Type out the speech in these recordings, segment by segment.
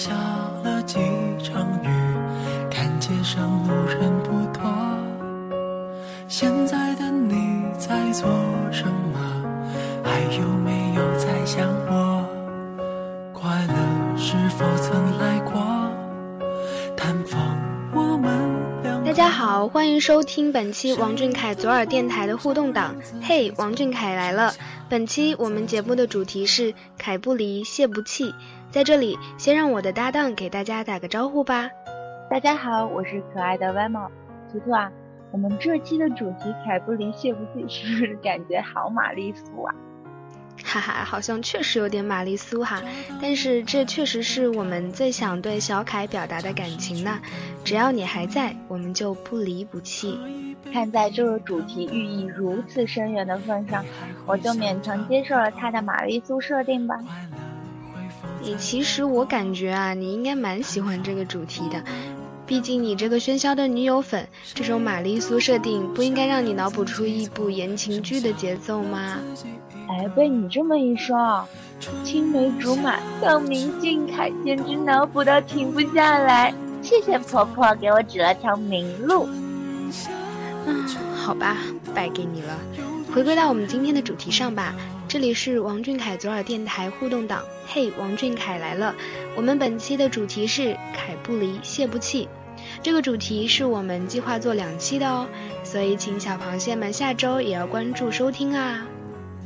下了几场雨，看街上路人不多。现在的你在做什么？还有没有在想我？快乐是否曾来过？探访我们两大家好，欢迎收听本期王俊凯左耳电台的互动档。嘿，王俊凯来了！本期我们节目的主题是“凯不离，谢不弃”。在这里，先让我的搭档给大家打个招呼吧。大家好，我是可爱的歪猫图图啊。我们这期的主题“凯不离，谢不弃”，是不是感觉好玛丽苏啊？哈哈，好像确实有点玛丽苏哈，但是这确实是我们最想对小凯表达的感情呢。只要你还在，我们就不离不弃。看在这个主题寓意如此深远的份上，我就勉强接受了他的玛丽苏设定吧。你其实我感觉啊，你应该蛮喜欢这个主题的，毕竟你这个喧嚣的女友粉，这种玛丽苏设定不应该让你脑补出一部言情剧的节奏吗？哎，被你这么一说，青梅竹马到明俊凯简直脑补到停不下来。谢谢婆婆给我指了条明路。嗯，好吧，败给你了。回归到我们今天的主题上吧。这里是王俊凯左耳电台互动档，嘿，王俊凯来了。我们本期的主题是凯不离，谢不弃。这个主题是我们计划做两期的哦，所以请小螃蟹们下周也要关注收听啊。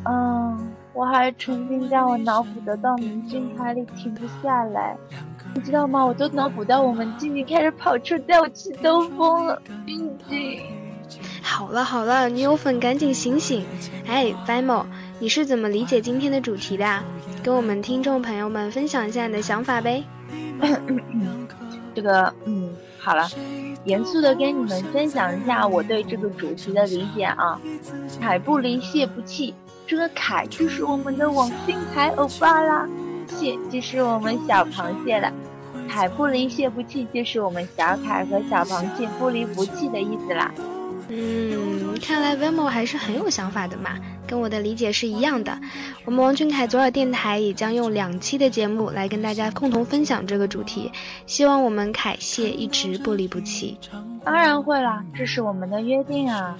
嗯，我还沉浸在我脑补的到明俊凯里停不下来，你知道吗？我都脑补到我们静静开始跑车带我去兜风了，静静。好了好了，女友粉赶紧醒醒！哎，Fimo。你是怎么理解今天的主题的？跟我们听众朋友们分享一下你的想法呗。这个，嗯，好了，严肃的跟你们分享一下我对这个主题的理解啊。海不离，谢不弃。这个凯就是我们的王俊凯欧巴啦，谢就是我们小螃蟹了。凯不离，蟹不弃就是我们小凯和小螃蟹不离不弃的意思啦。嗯，看来 Vimo 还是很有想法的嘛。跟我的理解是一样的，我们王俊凯左耳电台也将用两期的节目来跟大家共同分享这个主题，希望我们凯谢一直不离不弃。当然会啦，这是我们的约定啊。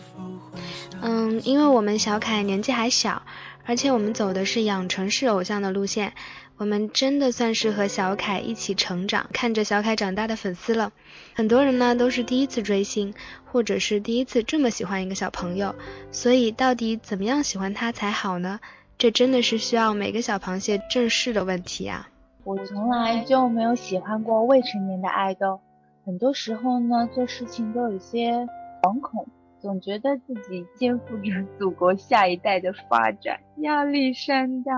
嗯，因为我们小凯年纪还小，而且我们走的是养成式偶像的路线。我们真的算是和小凯一起成长，看着小凯长大的粉丝了。很多人呢都是第一次追星，或者是第一次这么喜欢一个小朋友。所以到底怎么样喜欢他才好呢？这真的是需要每个小螃蟹正视的问题啊！我从来就没有喜欢过未成年的爱豆，很多时候呢做事情都有些惶恐，总觉得自己肩负着祖国下一代的发展，压力山大。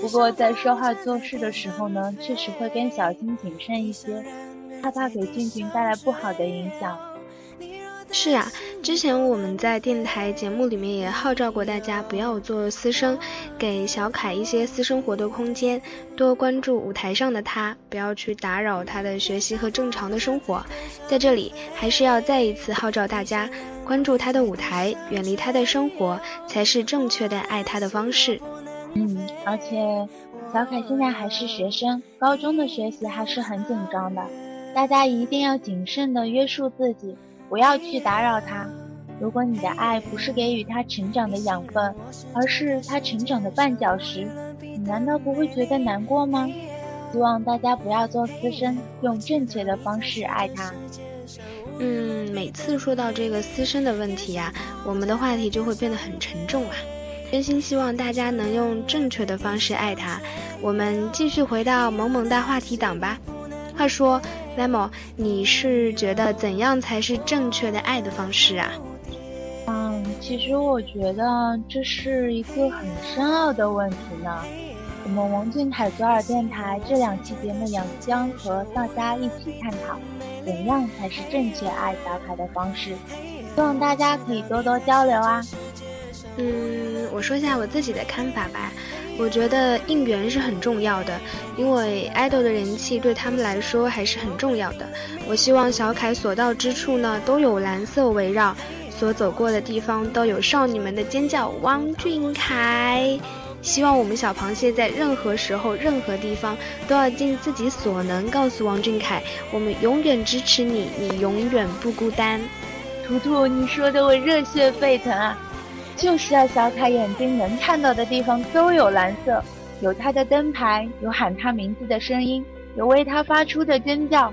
不过在说话做事的时候呢，确实会更小心谨慎一些，害怕给俊俊带来不好的影响。是啊，之前我们在电台节目里面也号召过大家不要做私生，给小凯一些私生活的空间，多关注舞台上的他，不要去打扰他的学习和正常的生活。在这里，还是要再一次号召大家，关注他的舞台，远离他的生活，才是正确的爱他的方式。嗯，而且小凯现在还是学生，高中的学习还是很紧张的，大家一定要谨慎的约束自己，不要去打扰他。如果你的爱不是给予他成长的养分，而是他成长的绊脚石，你难道不会觉得难过吗？希望大家不要做私生，用正确的方式爱他。嗯，每次说到这个私生的问题呀，我们的话题就会变得很沉重啊。真心希望大家能用正确的方式爱他。我们继续回到萌萌哒话题档吧。话说，Lemo，你是觉得怎样才是正确的爱的方式啊？嗯，其实我觉得这是一个很深奥的问题呢。我们王俊凯左耳电台这两期节目也将和大家一起探讨，怎样才是正确爱小凯的方式。希望大家可以多多交流啊。嗯，我说一下我自己的看法吧。我觉得应援是很重要的，因为爱豆的人气对他们来说还是很重要的。我希望小凯所到之处呢，都有蓝色围绕，所走过的地方都有少女们的尖叫。王俊凯，希望我们小螃蟹在任何时候、任何地方都要尽自己所能，告诉王俊凯，我们永远支持你，你永远不孤单。图图，你说的我热血沸腾啊！就是要小凯眼睛能看到的地方都有蓝色，有他的灯牌，有喊他名字的声音，有为他发出的尖叫，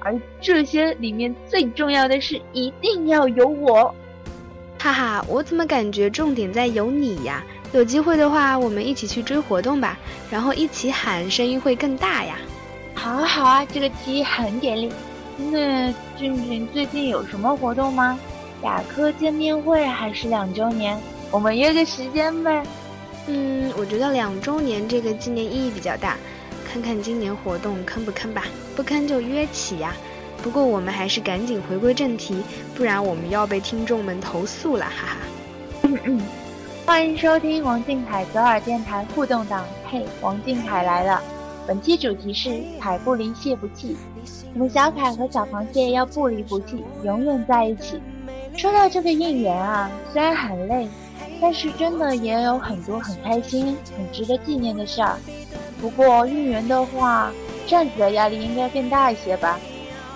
而这些里面最重要的是一定要有我。哈哈，我怎么感觉重点在有你呀？有机会的话，我们一起去追活动吧，然后一起喊，声音会更大呀。好啊好啊，这个提议很给力。那俊俊最近有什么活动吗？雅科见面会还是两周年？我们约个时间呗。嗯，我觉得两周年这个纪念意义比较大，看看今年活动坑不坑吧，不坑就约起呀。不过我们还是赶紧回归正题，不然我们要被听众们投诉了，哈哈。嗯嗯，欢迎收听王俊凯左耳电台互动档，嘿，王俊凯来了。本期主题是凯不离，蟹不弃。我们小凯和小螃蟹要不离不弃，永远在一起。说到这个应援啊，虽然很累，但是真的也有很多很开心、很值得纪念的事儿。不过应援的话，站子的压力应该更大一些吧。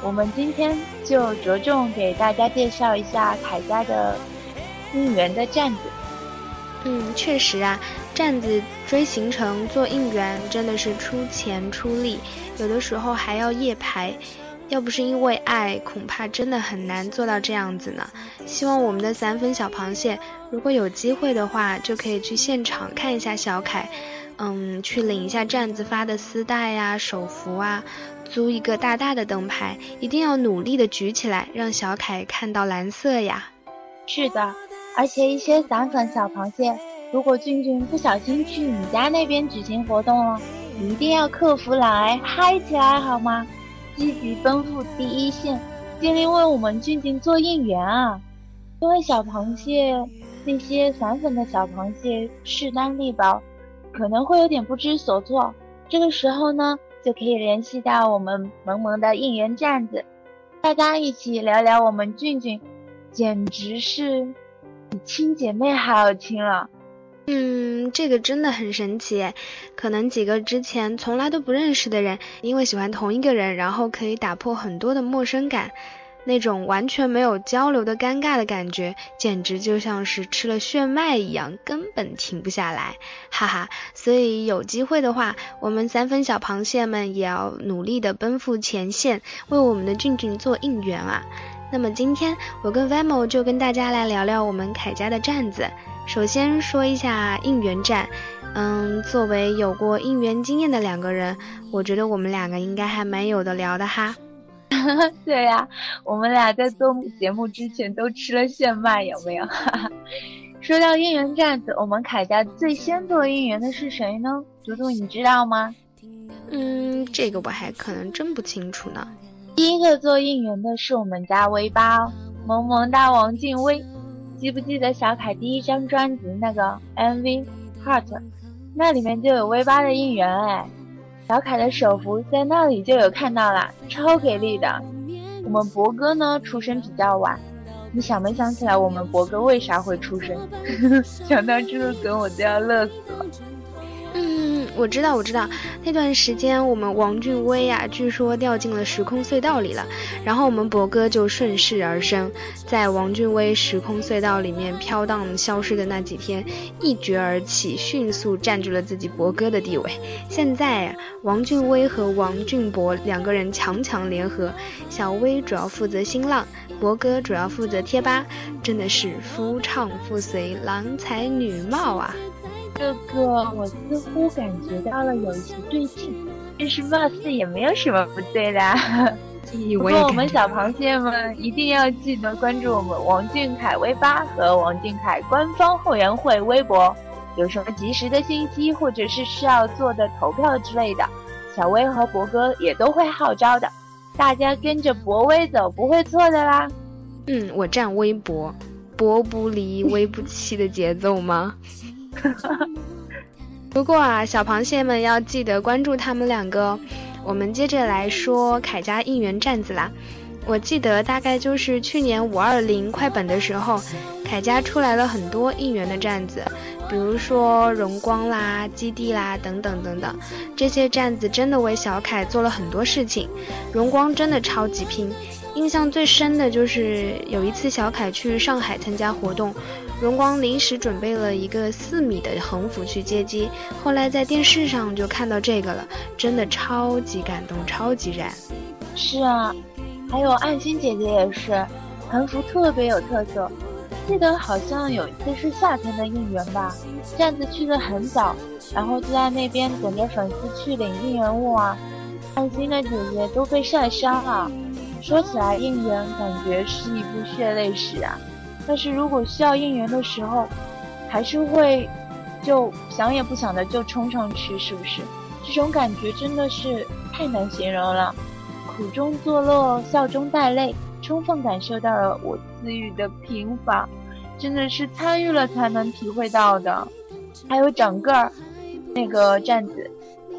我们今天就着重给大家介绍一下凯家的应援的站子。嗯，确实啊，站子追行程做应援真的是出钱出力，有的时候还要夜排。要不是因为爱，恐怕真的很难做到这样子呢。希望我们的散粉小螃蟹，如果有机会的话，就可以去现场看一下小凯，嗯，去领一下站子发的丝带呀、手幅啊，租一个大大的灯牌，一定要努力的举起来，让小凯看到蓝色呀。是的，而且一些散粉小螃蟹，如果俊俊不小心去你家那边举行活动了，一定要克服懒癌，嗨起来好吗？积极奔赴第一线，尽力为我们俊俊做应援啊！因为小螃蟹那些散粉的小螃蟹势单力薄，可能会有点不知所措。这个时候呢，就可以联系到我们萌萌的应援站子，大家一起聊聊我们俊俊，简直是比亲姐妹还要亲了。嗯，这个真的很神奇，可能几个之前从来都不认识的人，因为喜欢同一个人，然后可以打破很多的陌生感，那种完全没有交流的尴尬的感觉，简直就像是吃了炫迈一样，根本停不下来，哈哈。所以有机会的话，我们三分小螃蟹们也要努力的奔赴前线，为我们的俊俊做应援啊。那么今天我跟 Vamo 就跟大家来聊聊我们凯家的站子。首先说一下应援站，嗯，作为有过应援经验的两个人，我觉得我们两个应该还蛮有的聊的哈。对呀，我们俩在做节目之前都吃了炫迈，有没有？说到应援站子，我们凯家最先做应援的是谁呢？嘟嘟，你知道吗？嗯，这个我还可能真不清楚呢。第一个做应援的是我们家威巴，萌萌哒王静威。记不记得小凯第一张专辑那个 MV Heart，那里面就有 V 八的应援哎，小凯的手幅在那里就有看到了，超给力的。我们博哥呢出生比较晚，你想没想起来我们博哥为啥会出生？想到这个梗我都要乐死了。嗯我知道，我知道，那段时间我们王俊威呀，据说掉进了时空隧道里了，然后我们博哥就顺势而生，在王俊威时空隧道里面飘荡消失的那几天，一决而起，迅速占据了自己博哥的地位。现在王俊威和王俊博两个人强强联合，小威主要负责新浪，博哥主要负责贴吧，真的是夫唱妇随，郎才女貌啊！这个我似乎感觉到了有一些对劲，但是貌似也没有什么不对的。不过我们小螃蟹们一定要记得关注我们王俊凯微吧和王俊凯官方后援会微博，有什么及时的信息或者是需要做的投票之类的，小薇和博哥也都会号召的。大家跟着博威走，不会错的啦。嗯，我站微博，博不离，微不弃的节奏吗？不过啊，小螃蟹们要记得关注他们两个。我们接着来说凯家应援站子啦。我记得大概就是去年五二零快本的时候，凯家出来了很多应援的站子，比如说荣光啦、基地啦等等等等，这些站子真的为小凯做了很多事情。荣光真的超级拼，印象最深的就是有一次小凯去上海参加活动。荣光临时准备了一个四米的横幅去接机，后来在电视上就看到这个了，真的超级感动，超级燃。是啊，还有爱心姐姐也是，横幅特别有特色。记得好像有一次是夏天的应援吧，站子去的很早，然后就在那边等着粉丝去领应援物啊。爱心的姐姐都被晒伤了。说起来应援，感觉是一部血泪史啊。但是如果需要应援的时候，还是会就想也不想的就冲上去，是不是？这种感觉真的是太难形容了。苦中作乐，笑中带泪，充分感受到了我自愈的平凡，真的是参与了才能体会到的。还有长个儿那个站子，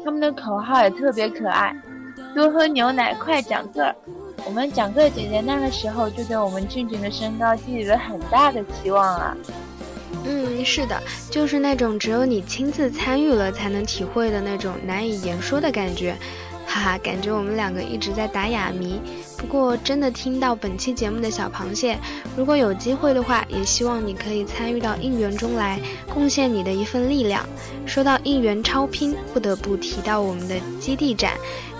他们的口号也特别可爱，多喝牛奶，快长个儿。我们蒋个姐姐那个时候就对我们俊俊的身高寄予了很大的期望啊。嗯，是的，就是那种只有你亲自参与了才能体会的那种难以言说的感觉，哈哈，感觉我们两个一直在打哑谜。不过真的听到本期节目的小螃蟹，如果有机会的话，也希望你可以参与到应援中来，贡献你的一份力量。说到应援超拼，不得不提到我们的基地展。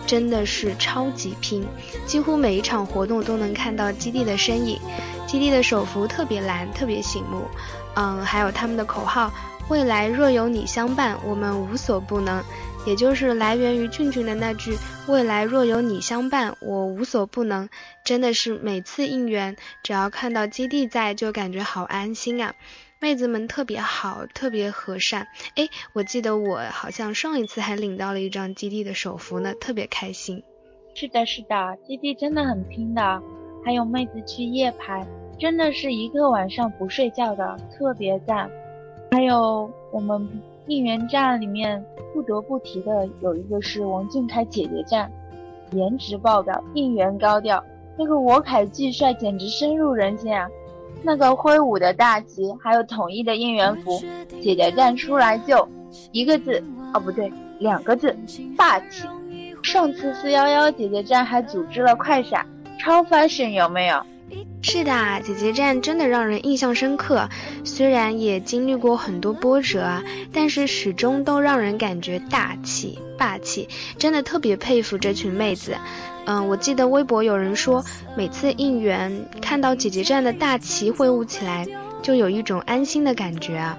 真的是超级拼，几乎每一场活动都能看到基地的身影。基地的手幅特别蓝，特别醒目。嗯，还有他们的口号“未来若有你相伴，我们无所不能”，也就是来源于俊俊的那句“未来若有你相伴，我无所不能”。真的是每次应援，只要看到基地在，就感觉好安心啊。妹子们特别好，特别和善。哎，我记得我好像上一次还领到了一张基地的手幅呢，特别开心。是的，是的，基地真的很拼的。还有妹子去夜排，真的是一个晚上不睡觉的，特别赞。还有我们应援站里面不得不提的有一个是王俊凯姐姐站，颜值爆表，应援高调，那个我凯巨帅简直深入人心啊！那个挥舞的大旗，还有统一的应援服，姐姐站出来就一个字，哦不对，两个字，霸气。上次四幺幺姐姐站还组织了快闪，超 fashion 有没有？是的，姐姐站真的让人印象深刻，虽然也经历过很多波折啊，但是始终都让人感觉大气霸气，真的特别佩服这群妹子。嗯，我记得微博有人说，每次应援看到姐姐站的大旗挥舞起来，就有一种安心的感觉啊。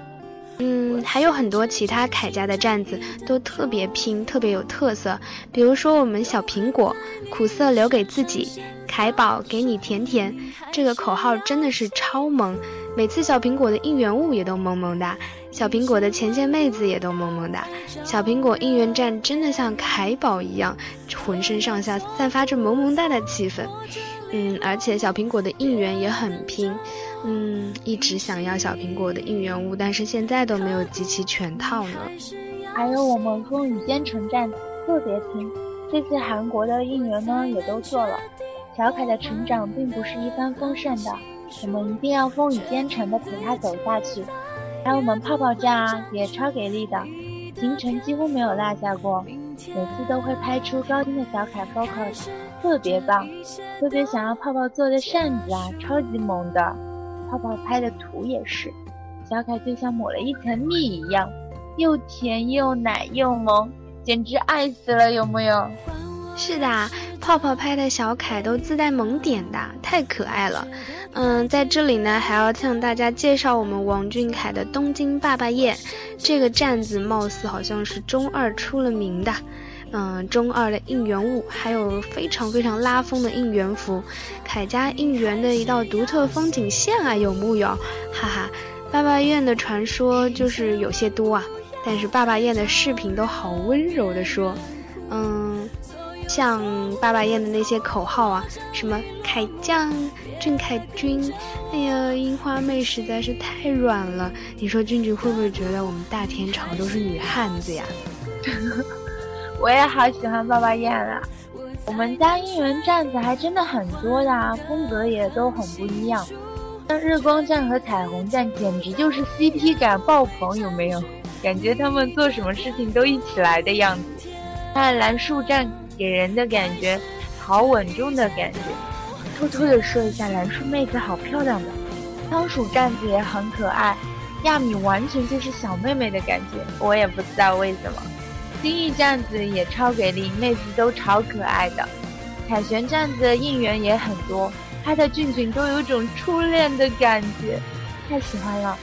嗯，还有很多其他铠家的站子都特别拼，特别有特色。比如说我们小苹果，苦涩留给自己，凯宝给你甜甜，这个口号真的是超萌。每次小苹果的应援物也都萌萌哒。小苹果的前线妹子也都萌萌哒，小苹果应援站真的像凯宝一样，浑身上下散发着萌萌哒的气氛。嗯，而且小苹果的应援也很拼。嗯，一直想要小苹果的应援物，但是现在都没有集齐全套呢。还有我们风雨兼程站特别拼，这次韩国的应援呢也都做了。小凯的成长并不是一帆风顺的，我们一定要风雨兼程的陪他走下去。还有我们泡泡站啊，也超给力的，行程几乎没有落下过，每次都会拍出高清的小凯 focus，特别棒。特别想要泡泡做的扇子啊，超级萌的。泡泡拍的图也是，小凯就像抹了一层蜜一样，又甜又奶又萌，简直爱死了，有没有？是的，泡泡拍的小凯都自带萌点的，太可爱了。嗯，在这里呢，还要向大家介绍我们王俊凯的东京爸爸宴。这个站子貌似好像是中二出了名的。嗯，中二的应援物，还有非常非常拉风的应援服，凯家应援的一道独特风景线啊，有木有？哈哈，爸爸宴的传说就是有些多啊，但是爸爸宴的视频都好温柔的说，嗯。像爸爸宴的那些口号啊，什么凯将、俊凯君，哎呀，樱花妹实在是太软了。你说俊俊会不会觉得我们大天朝都是女汉子呀？我也好喜欢爸爸宴啊！我们家应援站子还真的很多的，风格也都很不一样。像日光站和彩虹站简直就是 CP 感爆棚，有没有？感觉他们做什么事情都一起来的样子。看蓝树站给人的感觉好稳重的感觉。偷偷的说一下，蓝树妹子好漂亮的。仓鼠站子也很可爱，亚米完全就是小妹妹的感觉，我也不知道为什么。金翼站子也超给力，妹子都超可爱的。凯旋站子应援也很多，他的俊俊都有种初恋的感觉，太喜欢了。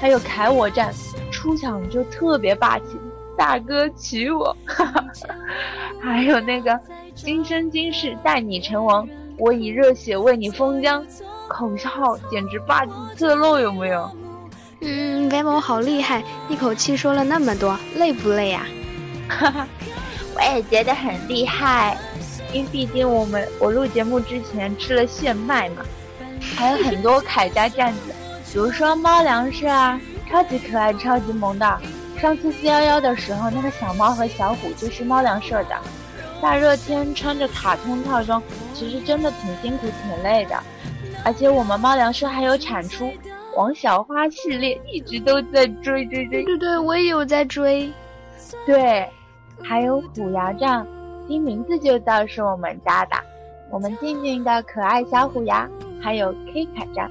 还有凯我站，出场就特别霸气，大哥娶我。还有那个今生今世待你成王，我以热血为你封疆。口号简直霸气侧漏，有没有？嗯，Vemo 好厉害，一口气说了那么多，累不累呀？哈哈，我也觉得很厉害，因为毕竟我们我录节目之前吃了炫迈嘛。还有很多铠甲站子，比如说猫粮食啊，超级可爱，超级萌的。上次四幺幺的时候，那个小猫和小虎就是猫粮社的。大热天穿着卡通套装，其实真的挺辛苦、挺累的。而且我们猫粮社还有产出王小花系列，一直都在追追追。对对，我也有在追。对，还有虎牙站，听名字就知道是我们家的。我们静静的可爱小虎牙，还有 K 卡站，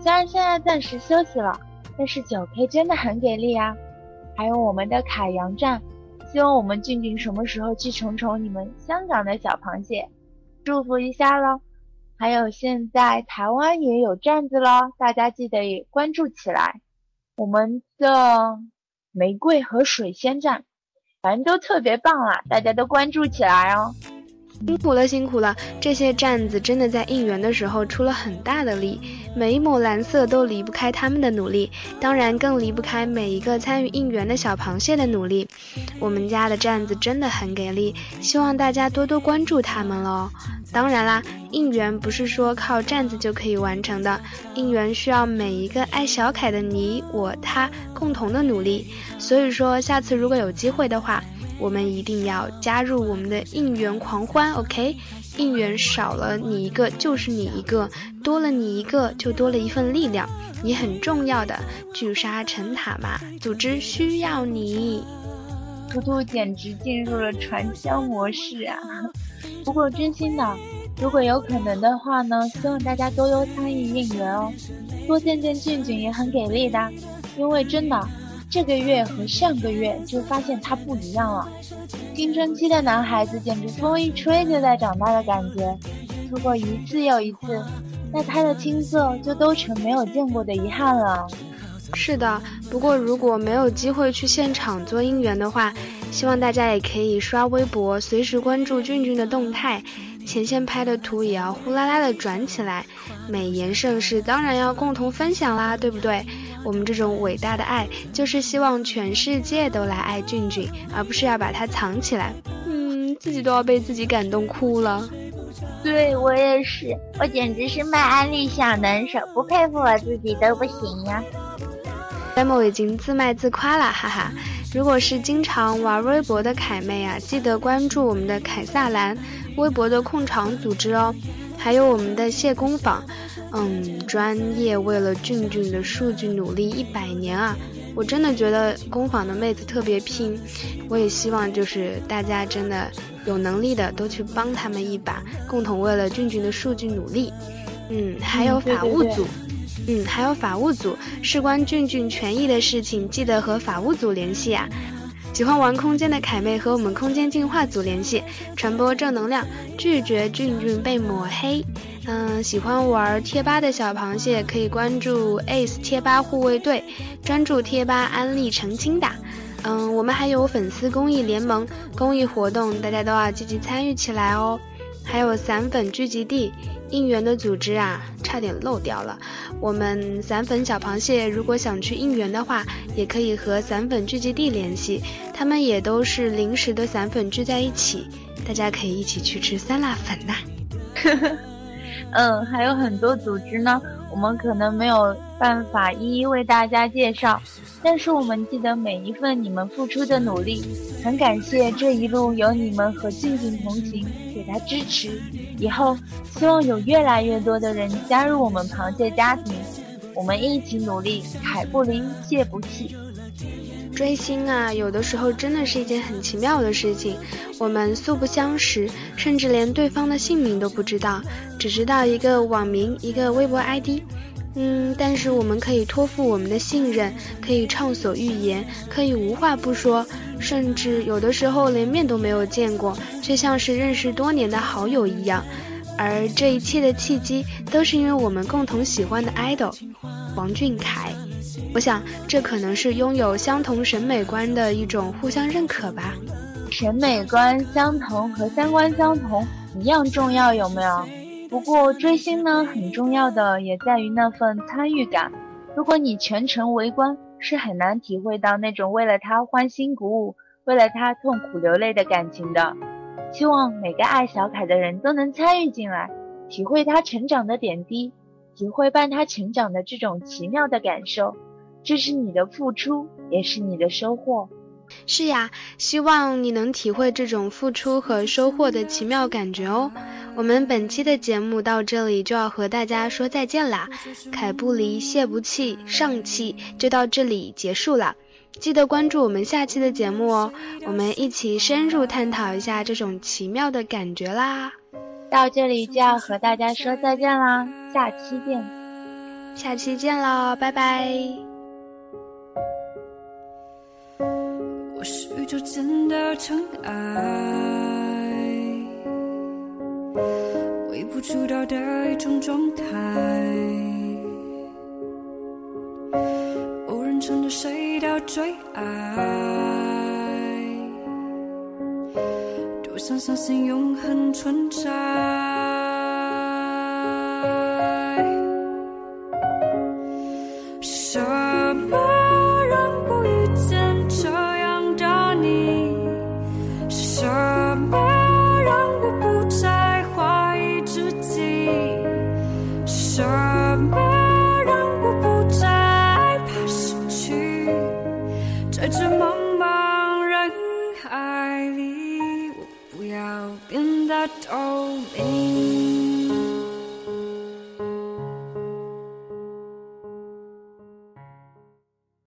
虽然现在暂时休息了，但是九 K 真的很给力啊。还有我们的凯阳站，希望我们俊俊什么时候去宠宠你们香港的小螃蟹，祝福一下喽。还有现在台湾也有站子喽，大家记得也关注起来。我们的玫瑰和水仙站，反正都特别棒啦，大家都关注起来哦。辛苦了，辛苦了！这些站子真的在应援的时候出了很大的力，每一抹蓝色都离不开他们的努力，当然更离不开每一个参与应援的小螃蟹的努力。我们家的站子真的很给力，希望大家多多关注他们喽。当然啦，应援不是说靠站子就可以完成的，应援需要每一个爱小凯的你、我、他共同的努力。所以说，下次如果有机会的话。我们一定要加入我们的应援狂欢，OK？应援少了你一个就是你一个，多了你一个就多了一份力量，你很重要的，聚沙成塔嘛，组织需要你。图图简直进入了传销模式啊！不过真心的，如果有可能的话呢，希望大家多多参与应援哦，多见见俊俊也很给力的，因为真的。这个月和上个月就发现他不一样了，青春期的男孩子简直风一吹就在长大的感觉，错过一次又一次，那他的青涩就都成没有见过的遗憾了。是的，不过如果没有机会去现场做应援的话，希望大家也可以刷微博，随时关注俊俊的动态。前线拍的图也要呼啦啦的转起来，美颜盛世当然要共同分享啦，对不对？我们这种伟大的爱，就是希望全世界都来爱俊俊，而不是要把它藏起来。嗯，自己都要被自己感动哭了。对我也是，我简直是卖安利小能手，不佩服我自己都不行呀。demo 已经自卖自夸了，哈哈。如果是经常玩微博的凯妹啊，记得关注我们的凯撒兰微博的控场组织哦，还有我们的谢工坊，嗯，专业为了俊俊的数据努力一百年啊！我真的觉得工坊的妹子特别拼，我也希望就是大家真的有能力的都去帮他们一把，共同为了俊俊的数据努力。嗯，还有法务组。嗯，还有法务组事关俊俊权益的事情，记得和法务组联系啊。喜欢玩空间的凯妹和我们空间进化组联系，传播正能量，拒绝俊俊被抹黑。嗯，喜欢玩贴吧的小螃蟹可以关注 Ace 贴吧护卫队，专注贴吧安利澄清的。嗯，我们还有粉丝公益联盟公益活动，大家都要积极参与起来哦。还有散粉聚集地。应援的组织啊，差点漏掉了。我们散粉小螃蟹如果想去应援的话，也可以和散粉聚集地联系，他们也都是临时的散粉聚在一起，大家可以一起去吃酸辣粉呐。嗯，还有很多组织呢，我们可能没有办法一一为大家介绍，但是我们记得每一份你们付出的努力，很感谢这一路有你们和静静同行，来支持。以后希望有越来越多的人加入我们螃蟹家庭，我们一起努力，海不离，蟹不弃。追星啊，有的时候真的是一件很奇妙的事情。我们素不相识，甚至连对方的姓名都不知道，只知道一个网名，一个微博 ID。嗯，但是我们可以托付我们的信任，可以畅所欲言，可以无话不说，甚至有的时候连面都没有见过，却像是认识多年的好友一样。而这一切的契机，都是因为我们共同喜欢的 idol 王俊凯。我想，这可能是拥有相同审美观的一种互相认可吧。审美观相同和三观相同一样重要，有没有？不过追星呢，很重要的也在于那份参与感。如果你全程围观，是很难体会到那种为了他欢欣鼓舞、为了他痛苦流泪的感情的。希望每个爱小凯的人都能参与进来，体会他成长的点滴，体会伴他成长的这种奇妙的感受。这是你的付出，也是你的收获。是呀，希望你能体会这种付出和收获的奇妙感觉哦。我们本期的节目到这里就要和大家说再见啦，凯不离，谢不弃，上期就到这里结束了。记得关注我们下期的节目哦，我们一起深入探讨一下这种奇妙的感觉啦。到这里就要和大家说再见啦，下期见，下期见喽，拜拜。宇宙间的尘埃，微不足道的一种状态。乘着谁的最爱，多想相信永恒存在。